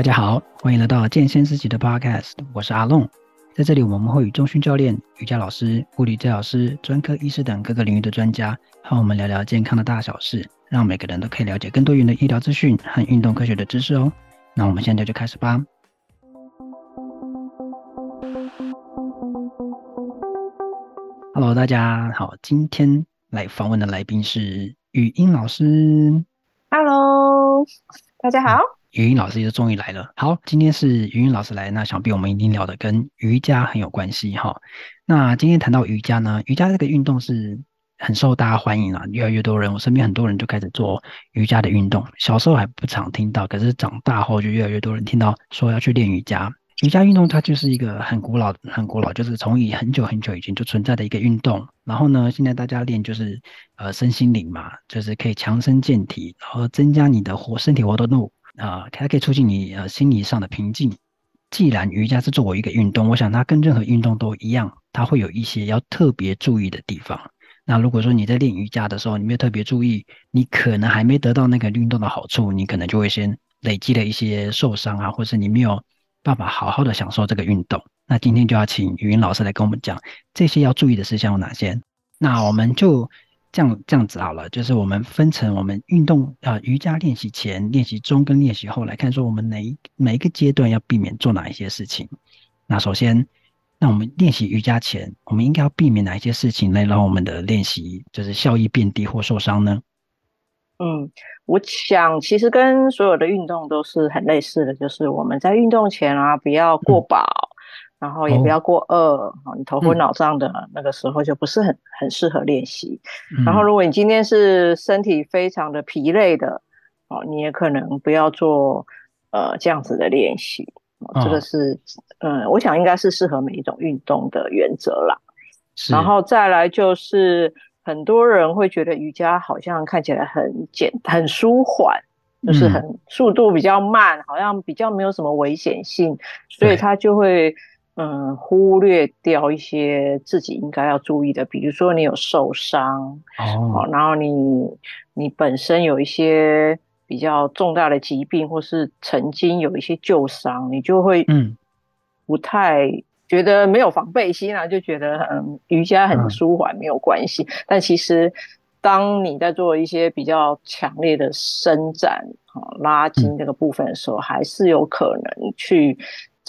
大家好，欢迎来到健先思齐的 Podcast，我是阿龙。在这里，我们会与中训教练、瑜伽老师、物理治疗师、专科医师等各个领域的专家，和我们聊聊健康的大小事，让每个人都可以了解更多元的医疗资讯和运动科学的知识哦。那我们现在就开始吧。Hello，大家好，今天来访问的来宾是语音老师。Hello，大家好。语音老师就终于来了。好，今天是语音老师来，那想必我们一定聊的跟瑜伽很有关系哈。那今天谈到瑜伽呢，瑜伽这个运动是很受大家欢迎啊，越来越多人，我身边很多人就开始做瑜伽的运动。小时候还不常听到，可是长大后就越来越多人听到说要去练瑜伽。瑜伽运动它就是一个很古老、很古老，就是从以很久很久以前就存在的一个运动。然后呢，现在大家练就是呃身心灵嘛，就是可以强身健体，然后增加你的活身体活动度。啊，它可以促进你呃心理上的平静。既然瑜伽是作为一个运动，我想它跟任何运动都一样，它会有一些要特别注意的地方。那如果说你在练瑜伽的时候，你没有特别注意，你可能还没得到那个运动的好处，你可能就会先累积了一些受伤啊，或是你没有办法好好的享受这个运动。那今天就要请语音老师来跟我们讲这些要注意的事项有哪些。那我们就。这样这样子好了，就是我们分成我们运动啊、呃、瑜伽练习前、练习中跟练习后来看，说我们哪一每一个阶段要避免做哪一些事情。那首先，那我们练习瑜伽前，我们应该要避免哪一些事情来让我们的练习就是效益变低或受伤呢？嗯，我想其实跟所有的运动都是很类似的，就是我们在运动前啊，不要过饱。嗯然后也不要过饿，哦，你头昏脑胀的那个时候就不是很很适合练习。嗯。然后如果你今天是身体非常的疲累的，哦，你也可能不要做呃这样子的练习。哦，这个是嗯，我想应该是适合每一种运动的原则啦。然后再来就是很多人会觉得瑜伽好像看起来很简很舒缓，就是很速度比较慢，好像比较没有什么危险性，所以他就会。嗯，忽略掉一些自己应该要注意的，比如说你有受伤哦，然后你你本身有一些比较重大的疾病，或是曾经有一些旧伤，你就会嗯不太觉得没有防备心啊，就觉得嗯瑜伽很舒缓，没有关系。嗯。但其实当你在做一些比较强烈的伸展啊、拉筋这个部分的时候，嗯，还是有可能去。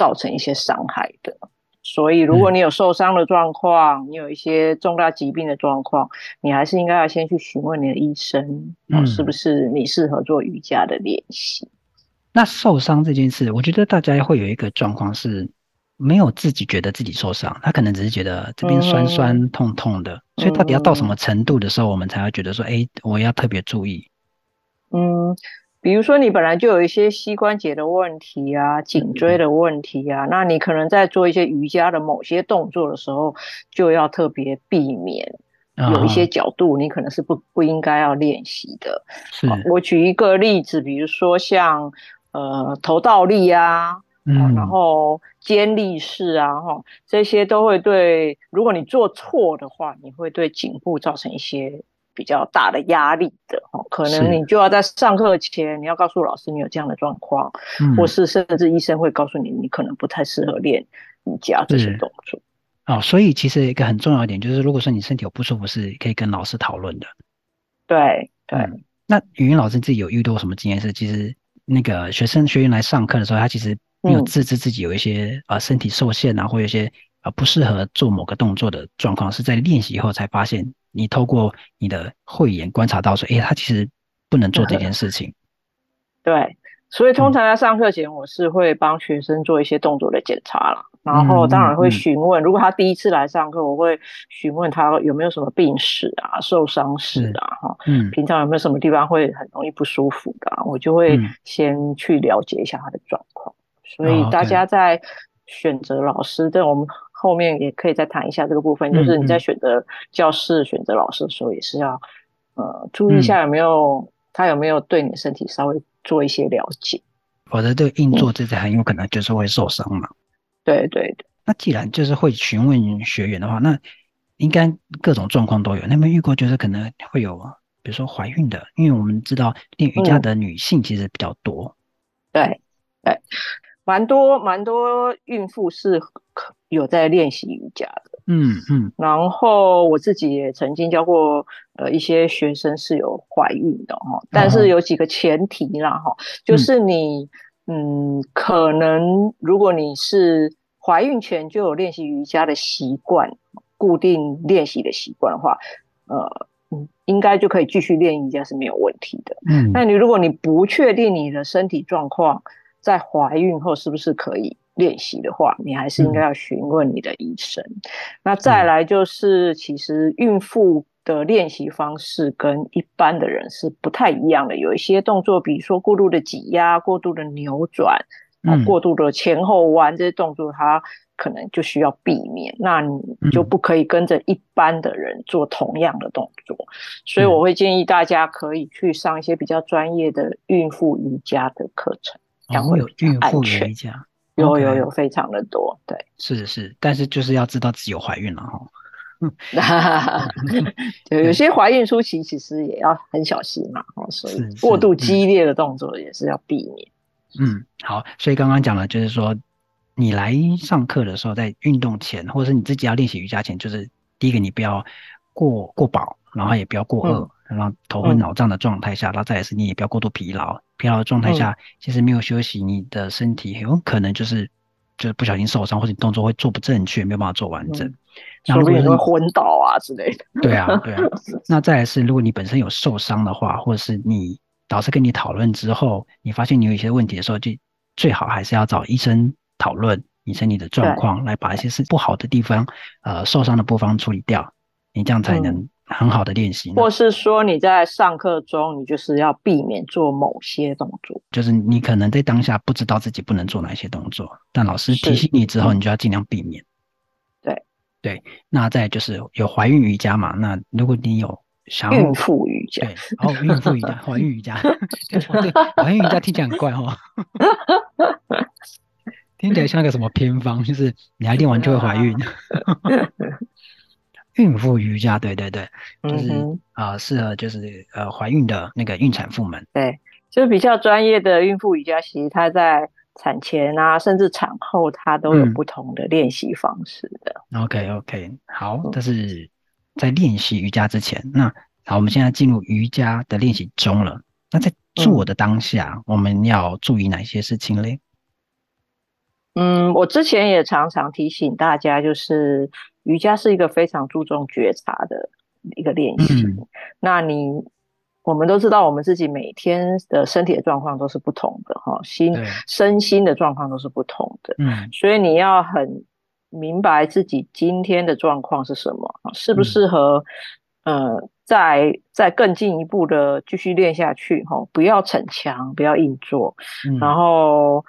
造成一些伤害的，所以如果你有受伤的状况，嗯，你有一些重大疾病的状况，你还是应该要先去询问你的医生，嗯，是不是你适合做瑜伽的练习？那受伤这件事，我觉得大家会有一个状况是，没有自己觉得自己受伤，他可能只是觉得这边酸酸痛痛的，嗯，所以到底要到什么程度的时候，我们才会觉得说，哎，我要特别注意？嗯。比如说，你本来就有一些膝关节的问题啊，颈椎的问题啊，那你可能在做一些瑜伽的某些动作的时候，就要特别避免有一些角度，你可能是不不应该要练习的。是。我举一个例子，比如说像呃头倒立啊，嗯，然后肩立式啊，哈，这些都会对，如果你做错的话，你会对颈部造成一些。比较大的压力的哦，可能你就要在上课前，你要告诉老师你有这样的状况，嗯，或是甚至医生会告诉你，你可能不太适合练瑜伽这些动作。哦，所以其实一个很重要一点就是，如果说你身体有不舒服，是可以跟老师讨论的。对对，嗯，那语音老师自己有遇到什么经验？是其实那个学生学员来上课的时候，他其实没有自知自己有一些啊，嗯，身体受限啊，或有一些啊不适合做某个动作的状况，是在练习以后才发现。你透过你的慧眼观察到说，哎、欸，他其实不能做这件事情。对，所以通常在上课前，我是会帮学生做一些动作的检查了，嗯，然后当然会询问，嗯，如果他第一次来上课，我会询问他有没有什么病史啊、受伤史啊，哈，嗯，平常有没有什么地方会很容易不舒服的，啊，我就会先去了解一下他的状况，嗯。所以大家在选择老师的我们。后面也可以再谈一下这个部分，就是你在选择教室、嗯、选择老师的时候，也是要呃注意一下有没有、嗯、他有没有对你的身体稍微做一些了解，否则这个硬座这次很有可能就是会受伤嘛。对对对。那既然就是会询问学员的话，那应该各种状况都有。那么遇过就是可能会有，比如说怀孕的，因为我们知道练瑜伽的女性其实比较多。嗯、对。哎，蛮多蛮多孕妇是有在练习瑜伽的。嗯嗯。然后我自己也曾经教过呃一些学生是有怀孕的哈，但是有几个前提啦哈，就是你嗯可能如果你是怀孕前就有练习瑜伽的习惯，固定练习的习惯的话，呃。嗯，应该就可以继续练瑜伽是没有问题的。嗯，那你如果你不确定你的身体状况在怀孕后是不是可以练习的话，你还是应该要询问你的医生。嗯、那再来就是，其实孕妇的练习方式跟一般的人是不太一样的。有一些动作，比如说过度的挤压、过度的扭转、啊，过度的前后弯这些动作，它。可能就需要避免，那你就不可以跟着一般的人做同样的动作，嗯、所以我会建议大家可以去上一些比较专业的孕妇瑜伽的课程，然后、哦、有孕妇瑜伽，有有有非常的多，对，是是，但是就是要知道自己有怀孕了哈，对，有些怀孕初期其实也要很小心嘛，所以过度激烈的动作也是要避免。嗯，好，所以刚刚讲了，就是说。你来上课的时候，在运动前，或者是你自己要练习瑜伽前，就是第一个，你不要过过饱，然后也不要过饿，嗯、然后头昏脑胀的状态下，嗯、然后再来是你也不要过度疲劳，疲劳的状态下，其实没有休息，你的身体很有可能就是就是不小心受伤，或者你动作会做不正确，没有办法做完整，嗯、然后说不定会昏倒啊之类的。对啊，对啊。那再来是，如果你本身有受伤的话，或者是你导师跟你讨论之后，你发现你有一些问题的时候，就最好还是要找医生。讨论你身体的状况，来把一些是不好的地方，呃，受伤的部分处理掉，你这样才能很好的练习。或是说你在上课中，你就是要避免做某些动作，就是你可能在当下不知道自己不能做哪些动作，但老师提醒你之后，你就要尽量避免。对对，那再就是有怀孕瑜伽嘛？那如果你有想孕妇瑜伽，对，哦，孕妇瑜伽，怀孕瑜伽，对，怀孕瑜伽听起来很怪哦。听起来像个什么偏方，就是你还练完就会怀孕。孕妇瑜伽，对对对，就是啊，适、呃、合就是呃怀孕的那个孕产妇们。对，就是比较专业的孕妇瑜伽，其实它在产前啊，甚至产后，它都有不同的练习方式的。嗯、OK OK，好，这是在练习瑜伽之前，嗯、那好，我们现在进入瑜伽的练习中了。那在做的当下，嗯、我们要注意哪些事情嘞？嗯，我之前也常常提醒大家，就是瑜伽是一个非常注重觉察的一个练习。嗯、那你我们都知道，我们自己每天的身体的状况都是不同的哈，心身心的状况都是不同的。嗯，所以你要很明白自己今天的状况是什么，适不适合、嗯、呃再再更进一步的继续练下去哈，不要逞强，不要硬做，嗯、然后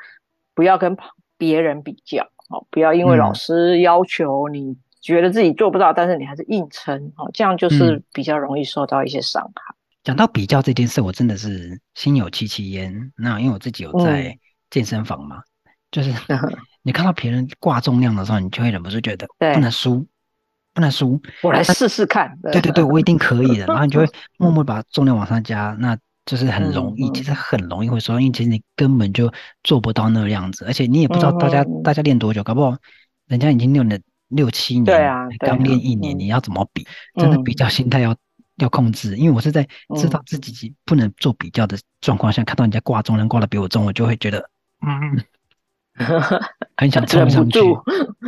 不要跟别人比较哦，不要因为老师要求你觉得自己做不到，嗯、但是你还是硬撑哦，这样就是比较容易受到一些伤害。讲到比较这件事，我真的是心有戚戚焉。那因为我自己有在健身房嘛，嗯、就是你看到别人挂重量的时候，你就会忍不住觉得不能输，不能输，我来试试看。对对对，我一定可以的。然后你就会默默把重量往上加，那。就是很容易，嗯、其实很容易会说，因为其实你根本就做不到那个样子，而且你也不知道大家、嗯、大家练多久，搞不好人家已经练了六七年，对啊，刚练一年，你要怎么比？嗯、真的比较心态要要控制，因为我是在知道自己不能做比较的状况下，嗯、看到人家挂重人挂的比我重，我就会觉得嗯，很想冲上去。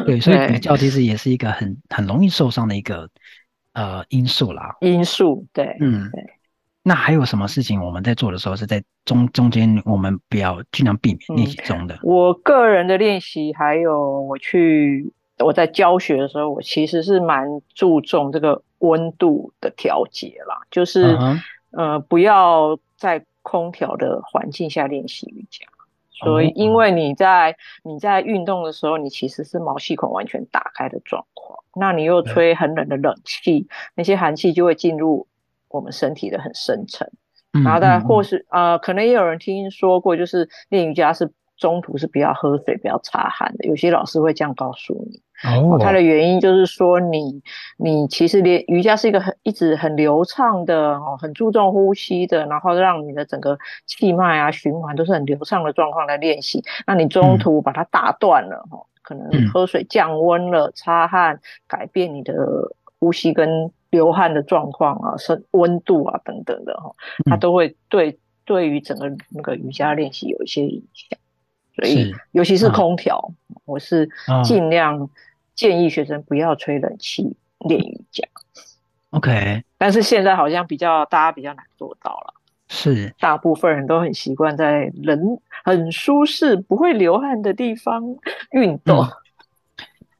对，所以比较其实也是一个很很容易受伤的一个呃因素啦。因素对，嗯。对那还有什么事情我们在做的时候是在中中间，我们不要尽量避免练习中的、嗯。我个人的练习，还有我去我在教学的时候，我其实是蛮注重这个温度的调节啦，就是、uh. 呃不要在空调的环境下练习瑜伽。所以因为你在你在运动的时候，你其实是毛细孔完全打开的状况，那你又吹很冷的冷气，对那些寒气就会进入。我们身体的很深层，然后再或是啊、呃，可能也有人听说过，就是练瑜伽是中途是不要喝水、不要擦汗的。有些老师会这样告诉你，哦，它的原因就是说你，你你其实练瑜伽是一个很一直很流畅的哦，很注重呼吸的，然后让你的整个气脉啊循环都是很流畅的状况来练习。那你中途把它打断了哈，嗯、可能喝水降温了、擦汗改变你的呼吸跟流汗的状况啊、是温度啊等等的哈，它都会对对于整个那个瑜伽练习有一些影响。所以，尤其是空调，啊、我是尽量建议学生不要吹冷气练瑜伽。OK，但是现在好像比较大家比较难做到了。是，大部分人都很习惯在人很舒适、不会流汗的地方运动。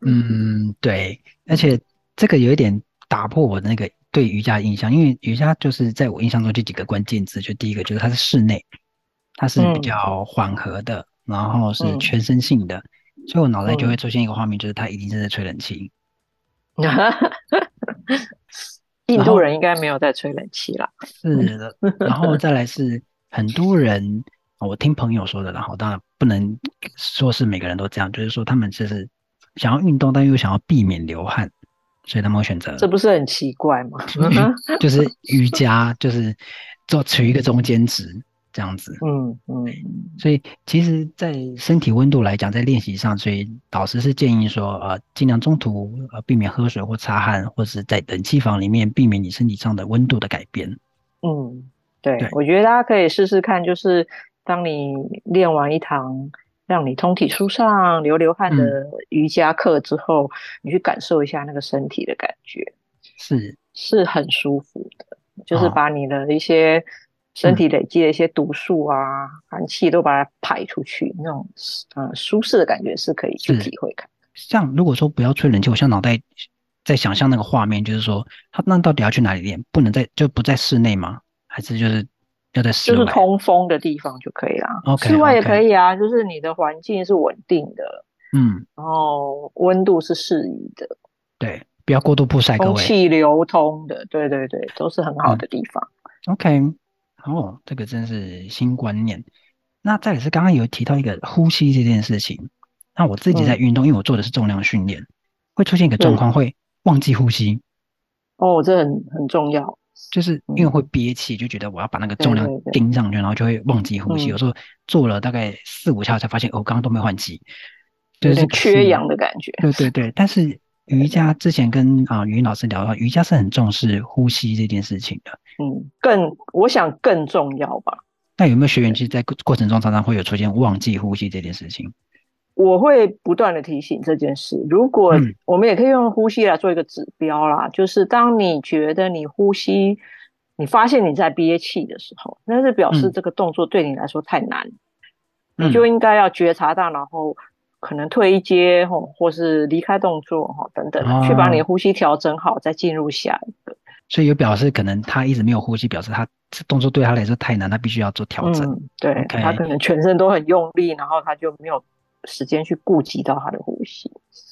嗯，嗯，对，而且这个有一点打破我的那个对瑜伽的印象，因为瑜伽就是在我印象中这几个关键字，就第一个就是它是室内，它是比较缓和的。嗯然后是全身性的，嗯、所以我脑袋就会出现一个画面，嗯、就是他一定是在吹冷气。印度人应该没有在吹冷气啦。是的，然后再来是很多人，我听朋友说的，然后当然不能说是每个人都这样，就是说他们就是想要运动，但又想要避免流汗，所以他们会选择。这不是很奇怪吗？就是瑜伽，就是做取一个中间值。这样子，嗯嗯，所以其实，在身体温度来讲，在练习上，所以导师是建议说，呃，尽量中途呃避免喝水或擦汗，或者是在冷气房里面避免你身体上的温度的改变。嗯，对，对我觉得大家可以试试看，就是当你练完一堂让你通体舒畅、流流汗的瑜伽课之后，嗯、你去感受一下那个身体的感觉，是是很舒服的，就是把你的一些。哦身体累积的一些毒素啊、寒、嗯、气都把它排出去，那种嗯舒适的感觉是可以去体会看。像如果说不要吹冷气，我像脑袋在想象那个画面，就是说他那到底要去哪里练？不能在就不在室内吗？还是就是要在室？就是通风的地方就可以啦。室外也可以啊就是你的环境是稳定的，嗯，然后温度是适宜的，对，不要过度曝晒，空气流通的，对对对，都是很好的地方。嗯、OK。哦，这个真是新观念。那再也是刚刚有提到一个呼吸这件事情。那我自己在运动，嗯、因为我做的是重量训练，会出现一个状况，会忘记呼吸。哦，这很很重要，就是因为会憋气，就觉得我要把那个重量盯上去，然后就会忘记呼吸。有时候做了大概四五下才发现，哦，刚刚都没换气，就是缺氧的感觉。对对对，但是。瑜伽之前跟啊语音老师聊的话，瑜伽是很重视呼吸这件事情的。嗯，更我想更重要吧。那有没有学员其实在过程中常常会有出现忘记呼吸这件事情？我会不断的提醒这件事。如果我们也可以用呼吸来做一个指标啦，嗯、就是当你觉得你呼吸，你发现你在憋气的时候，那是表示这个动作对你来说太难，嗯、你就应该要觉察到，然后。可能退一阶吼，或是离开动作哈，等等，哦、去把你的呼吸调整好，再进入下一个。所以有表示，可能他一直没有呼吸，表示他这动作对他来说太难，他必须要做调整。嗯、对他可能全身都很用力，然后他就没有时间去顾及到他的呼吸。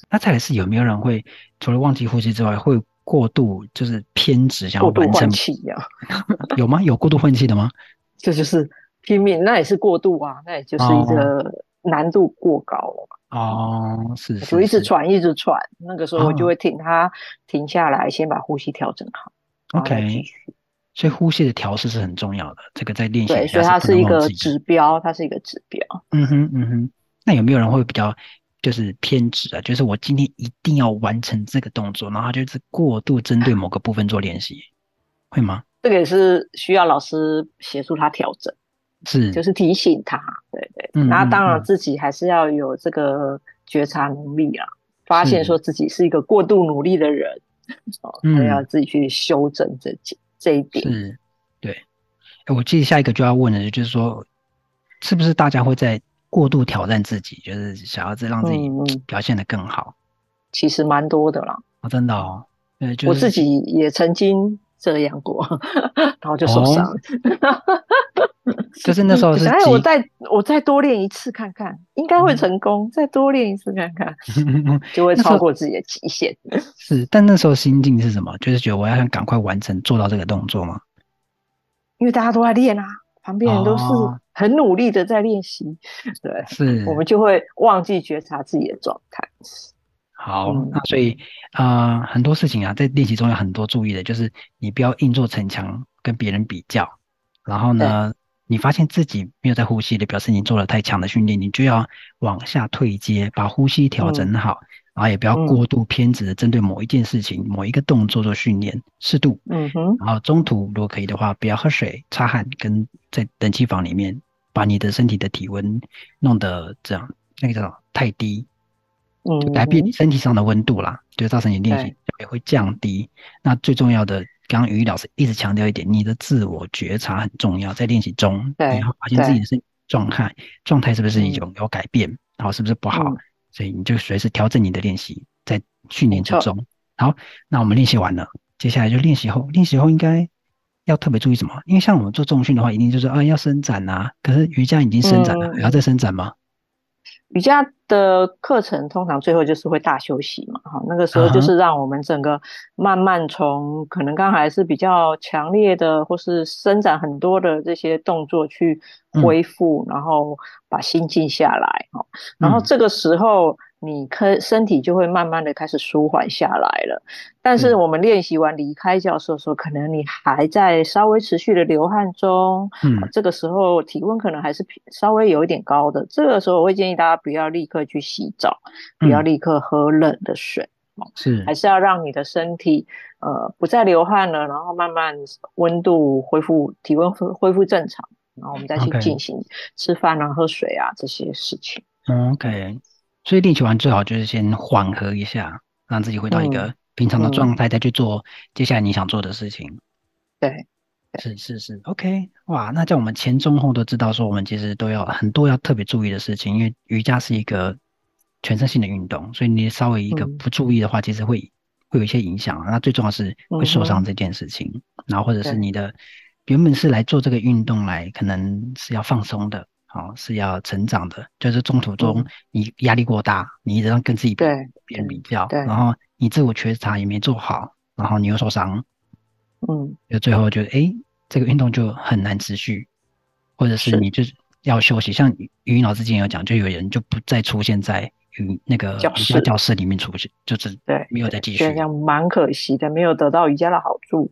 那再来是有没有人会除了忘记呼吸之外，会过度就是偏执，想要完成气呀？有吗？有过度换气的吗？这就是拼命，那也是过度啊，那也就是一个难度过高了。哦哦，是，是，就一直喘，一直喘，那个时候我就会停他停下来，先把呼吸调整好。OK，所以呼吸的调试是很重要的，这个在练习。对，所以它是一个指标，它是一个指标。嗯哼，嗯哼。那有没有人会比较就是偏执啊？就是我今天一定要完成这个动作，然后就是过度针对某个部分做练习，会吗？这个也是需要老师协助他调整。是，就是提醒他，对对，那、嗯、当然自己还是要有这个觉察能力啊，嗯、发现说自己是一个过度努力的人，哦是，还要自己去修正这这这一点。是，对。我记得下一个就要问的，就是说，是不是大家会在过度挑战自己，就是想要再让自己表现得更好？嗯、其实蛮多的啦。哦，真的哦。对，就是、我自己也曾经这样过，然后就受伤 就是那时候是，哎，我再我再多练一次看看，应该会成功。嗯、再多练一次看看，就会超过自己的极限。是，但那时候心境是什么？就是觉得我要想赶快完成做到这个动作吗？因为大家都在练啊，旁边人都是很努力的在练习，哦、对，是，我们就会忘记觉察自己的状态。好，嗯、那所以啊、呃，很多事情啊，在练习中有很多注意的，就是你不要硬做逞强，跟别人比较。然后呢，你发现自己没有在呼吸的，表示你做了太强的训练，你就要往下退阶，把呼吸调整好，嗯、然后也不要过度偏执的针对某一件事情、嗯、某一个动作做训练，适度。嗯哼。然后中途如果可以的话，不要喝水、擦汗，跟在冷气房里面把你的身体的体温弄得这样那个叫太低，嗯，就改变你身体上的温度啦，就造成你练习也会降低。那最重要的。刚刚于老师一直强调一点，你的自我觉察很重要，在练习中，对你要发现自己的身体状态，状态是不是一种有改变，嗯、然后是不是不好，嗯、所以你就随时调整你的练习，在训练之中。好，那我们练习完了，接下来就练习后，练习后应该要特别注意什么？因为像我们做重训的话，一定就是啊要伸展啊，可是瑜伽已经伸展了，还、嗯、要再伸展吗？瑜伽的课程通常最后就是会大休息嘛，哈，那个时候就是让我们整个慢慢从可能刚才是比较强烈的或是伸展很多的这些动作去恢复，然后把心静下来，哈，然后这个时候。你可身体就会慢慢的开始舒缓下来了，但是我们练习完离开教室的时候，可能你还在稍微持续的流汗中，嗯，这个时候体温可能还是稍微有一点高的，这个时候我会建议大家不要立刻去洗澡，不要立刻喝冷的水，是，还是要让你的身体呃不再流汗了，然后慢慢温度恢复，体温恢恢复正常，然后我们再去进行吃饭啊、喝水啊这些事情。OK。所以练习完最好就是先缓和一下，让自己回到一个平常的状态，再去做接下来你想做的事情。对，是是是，OK，哇，那在我们前中后都知道说，我们其实都要很多要特别注意的事情，因为瑜伽是一个全身性的运动，所以你稍微一个不注意的话，其实会会有一些影响。那最重要是会受伤这件事情，然后或者是你的原本是来做这个运动来，可能是要放松的。好，是要成长的，就是中途中你压力过大，嗯、你一直让跟自己对别人比较，然后你自我觉察也没做好，然后你又受伤，嗯，就最后就哎、欸，这个运动就很难持续，或者是你就是要休息。像于老师之前有讲，就有人就不再出现在瑜那个瑜伽教室里面出现，就是对，没有再继续，这样。蛮可惜的，没有得到瑜伽的好处。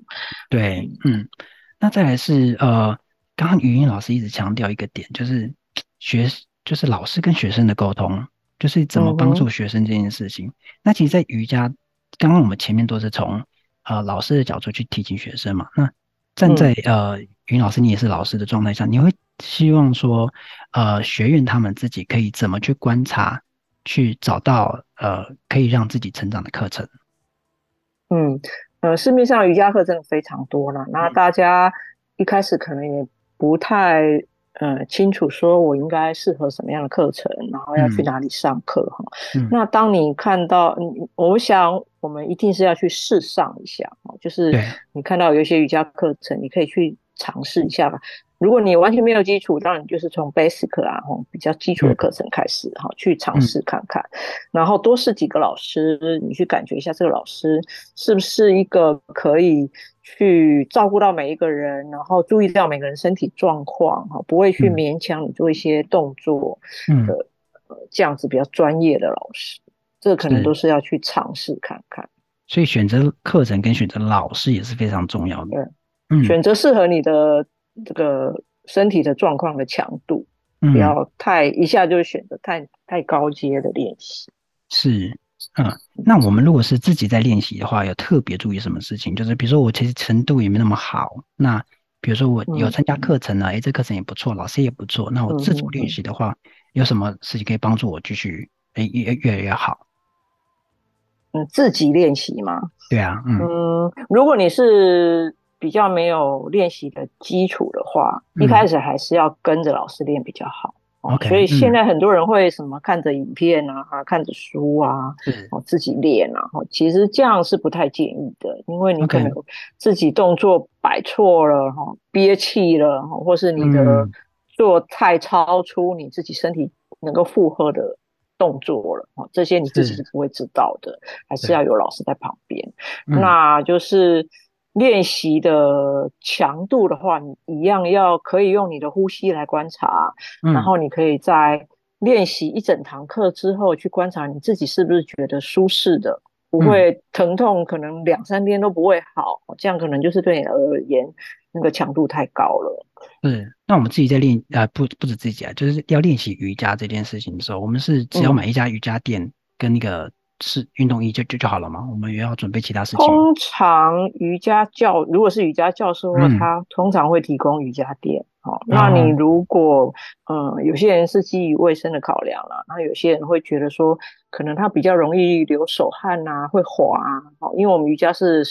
对，嗯，那再来是呃。刚刚语音老师一直强调一个点，就是学，就是老师跟学生的沟通，就是怎么帮助学生这件事情。嗯、那其实，在瑜伽，刚刚我们前面都是从呃老师的角度去提醒学生嘛。那站在、嗯、呃语音老师，你也是老师的状态下，你会希望说，呃学员他们自己可以怎么去观察，去找到呃可以让自己成长的课程？嗯，呃，市面上瑜伽课真的非常多了，那大家一开始可能也。不太呃清楚，说我应该适合什么样的课程，然后要去哪里上课哈。嗯、那当你看到，嗯，我想我们一定是要去试上一下，就是你看到有一些瑜伽课程，你可以去尝试一下吧。如果你完全没有基础，当然就是从 basic 啊，比较基础的课程开始哈，去尝试看看，然后多试几个老师，你去感觉一下这个老师是不是一个可以去照顾到每一个人，然后注意到每个人身体状况哈，不会去勉强你做一些动作的，呃，这样子比较专业的老师，这个可能都是要去尝试看看。所以选择课程跟选择老师也是非常重要的。对，嗯，选择适合你的。这个身体的状况的强度，不要太一下就选择太太高阶的练习。是，嗯，那我们如果是自己在练习的话，要特别注意什么事情？就是比如说我其实程度也没那么好，那比如说我有参加课程呢，哎、嗯，这课程也不错，老师也不错，那我自主练习的话，有什么事情可以帮助我继续哎越越来越好？嗯，自己练习吗？对啊，嗯，嗯，如果你是。比较没有练习的基础的话，嗯、一开始还是要跟着老师练比较好。Okay, 所以现在很多人会什么看着影片啊，嗯、看着书啊，哦自己练啊。其实这样是不太建议的，因为你可能自己动作摆错了哈，憋气了，或是你的做太超出你自己身体能够负荷的动作了，这些你自己是不会知道的，是还是要有老师在旁边。那就是。练习的强度的话，你一样要可以用你的呼吸来观察，嗯、然后你可以在练习一整堂课之后，去观察你自己是不是觉得舒适的，不会疼痛，可能两三天都不会好，嗯、这样可能就是对你而言那个强度太高了。是，那我们自己在练啊，不不止自己啊，就是要练习瑜伽这件事情的时候，我们是只要买一家瑜伽垫跟那个是运动衣就就就好了吗？我们也要准备其他事情。通常瑜伽教如果是瑜伽教授，他通常会提供瑜伽垫。好，那你如果嗯，有些人是基于卫生的考量啦，那有些人会觉得说，可能他比较容易流手汗啊，会滑啊。好，因为我们瑜伽是。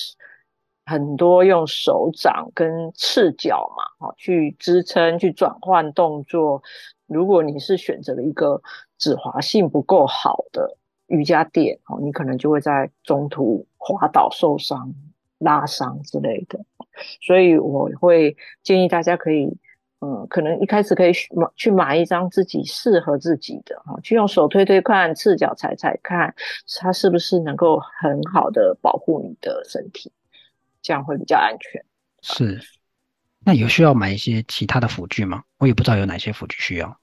很多用手掌跟赤脚嘛，好，去支撑、去转换动作。如果你是选择了一个止滑性不够好的瑜伽垫，哦，你可能就会在中途滑倒、受伤、拉伤之类的。所以我会建议大家可以，嗯，可能一开始可以买去买一张自己适合自己的，哈，去用手推推看，赤脚踩踩看，它是不是能够很好的保护你的身体。这样会比较安全。是，那有需要买一些其他的辅具吗？我也不知道有哪些辅具需要。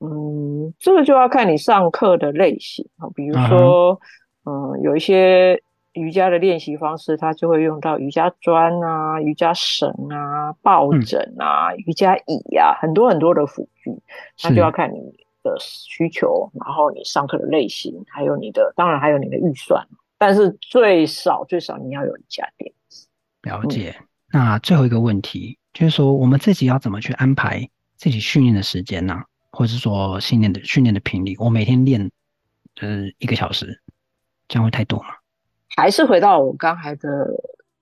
嗯，这个就要看你上课的类型啊。比如说，嗯，嗯，有一些瑜伽的练习方式，它就会用到瑜伽砖啊、瑜伽绳啊、抱枕啊、嗯、瑜伽椅啊，很多很多的辅具。那就要看你的需求，然后你上课的类型，还有你的，当然还有你的预算。但是最少最少你要有瑜伽垫。了解，那最后一个问题就是说，我们自己要怎么去安排自己训练的时间呢？或者是说训练的训练的频率？我每天练呃一个小时，这样会太多吗？还是回到我刚才的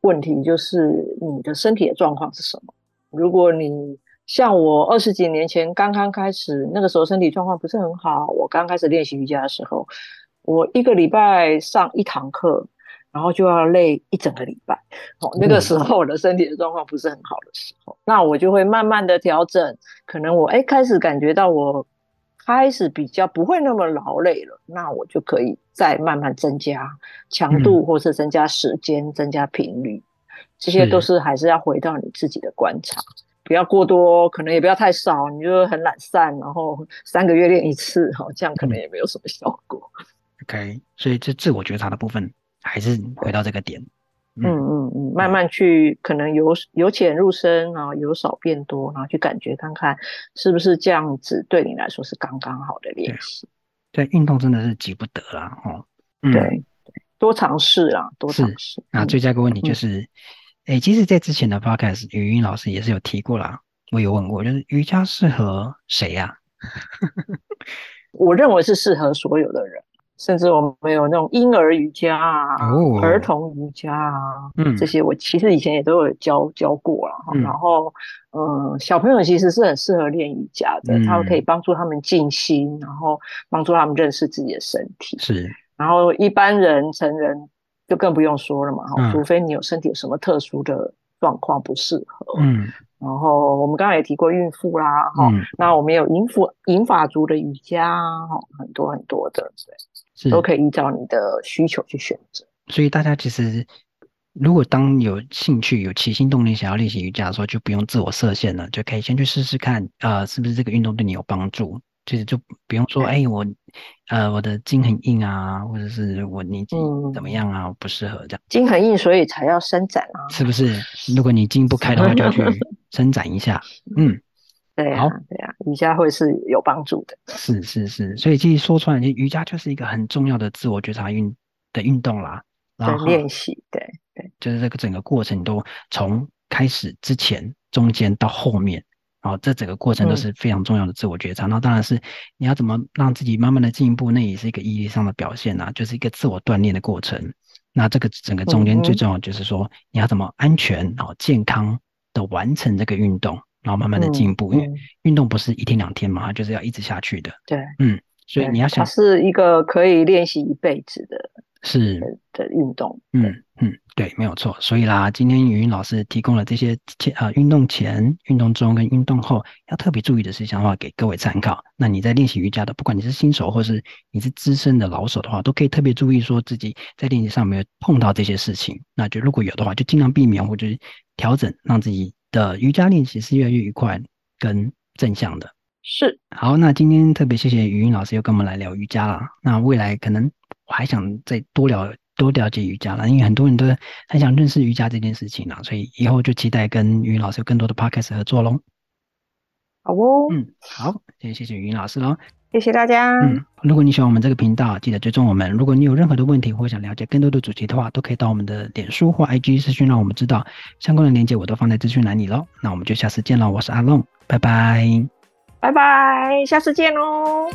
问题，就是你的身体的状况是什么？如果你像我二十几年前刚刚开始，那个时候身体状况不是很好，我刚开始练习瑜伽的时候，我一个礼拜上一堂课。然后就要累一整个礼拜，哦，那个时候我的身体的状况不是很好的时候，嗯、那我就会慢慢的调整，可能我哎开始感觉到我开始比较不会那么劳累了，那我就可以再慢慢增加强度，或是增加时间、嗯、增加频率，这些都是。还是要回到你自己的观察，不要过多，可能也不要太少，你就很懒散，然后三个月练一次，哈，这样可能也没有什么效果。OK，所以这自我觉察的部分。还是回到这个点，嗯嗯嗯，慢慢去，可能由由浅入深啊，由少变多，然后去感觉看看是不是这样子对你来说是刚刚好的练习。对，运动真的是急不得啦，哦，嗯、对，多尝试啊，多尝试。那最佳一个问题就是，哎、嗯，其实，在之前的 podcast，语音老师也是有提过啦，我有问过，就是瑜伽适合谁呀、啊？我认为是适合所有的人。甚至我们有那种婴儿瑜伽啊、哦、儿童瑜伽啊，嗯，这些我其实以前也都有教教过了。嗯、然后，嗯，小朋友其实是很适合练瑜伽的，它、嗯、可以帮助他们静心，然后帮助他们认识自己的身体。是，然后一般人成人就更不用说了嘛，哈、嗯，除非你有身体有什么特殊的状况不适合，嗯。然后我们刚才也提过孕妇啦，哈、嗯，那我们有银发银法族的瑜伽，哈，很多很多的，对。是都可以依照你的需求去选择，所以大家其实如果当有兴趣、有起心动念想要练习瑜伽的时候，就不用自我设限了，就可以先去试试看，呃，是不是这个运动对你有帮助。其实就不用说，哎，我呃我的筋很硬啊，或者是我年纪怎么样啊，嗯、不适合这样。筋很硬，所以才要伸展啊，是不是？如果你筋不开的话，就要去 伸展一下，嗯。对啊，对啊，瑜伽会是有帮助的。是是是，所以其实说出来，瑜伽就是一个很重要的自我觉察运的运动啦。然后练习，对对，就是这个整个过程都从开始之前、中间到后面，然后这整个过程都是非常重要的自我觉察。那、嗯、当然是你要怎么让自己慢慢的进步，那也是一个意义上的表现啊，就是一个自我锻炼的过程。那这个整个中间最重要就是说，你要怎么安全然后健康的完成这个运动。然后慢慢的进步，因为运动不是一天两天嘛，它就是要一直下去的。对，嗯，所以你要想，它是一个可以练习一辈子的，是的运动。嗯嗯，对，没有错。所以啦，今天瑜云老师提供了这些前啊运动前、运动中跟运动后要特别注意的事项的话，给各位参考。那你在练习瑜伽的，不管你是新手或是你是资深的老手的话，都可以特别注意说自己在练习上没有碰到这些事情。那就如果有的话，就尽量避免或者调整，让自己。的瑜伽练习是越来越愉快跟正向的。是。好，那今天特别谢谢语音老师又跟我们来聊瑜伽了。那未来可能我还想再多聊多了解瑜伽了，因为很多人都很想认识瑜伽这件事情了，所以以后就期待跟语音老师有更多的 podcast 合作喽。好哦，嗯，好，谢谢谢谢语音老师喽。谢谢大家。嗯，如果你喜欢我们这个频道，记得追踪我们。如果你有任何的问题或想了解更多的主题的话，都可以到我们的脸书或 IG 私讯让我们知道。相关的链接我都放在资讯栏里喽。那我们就下次见喽，我是阿龙，拜拜，拜拜，下次见喽。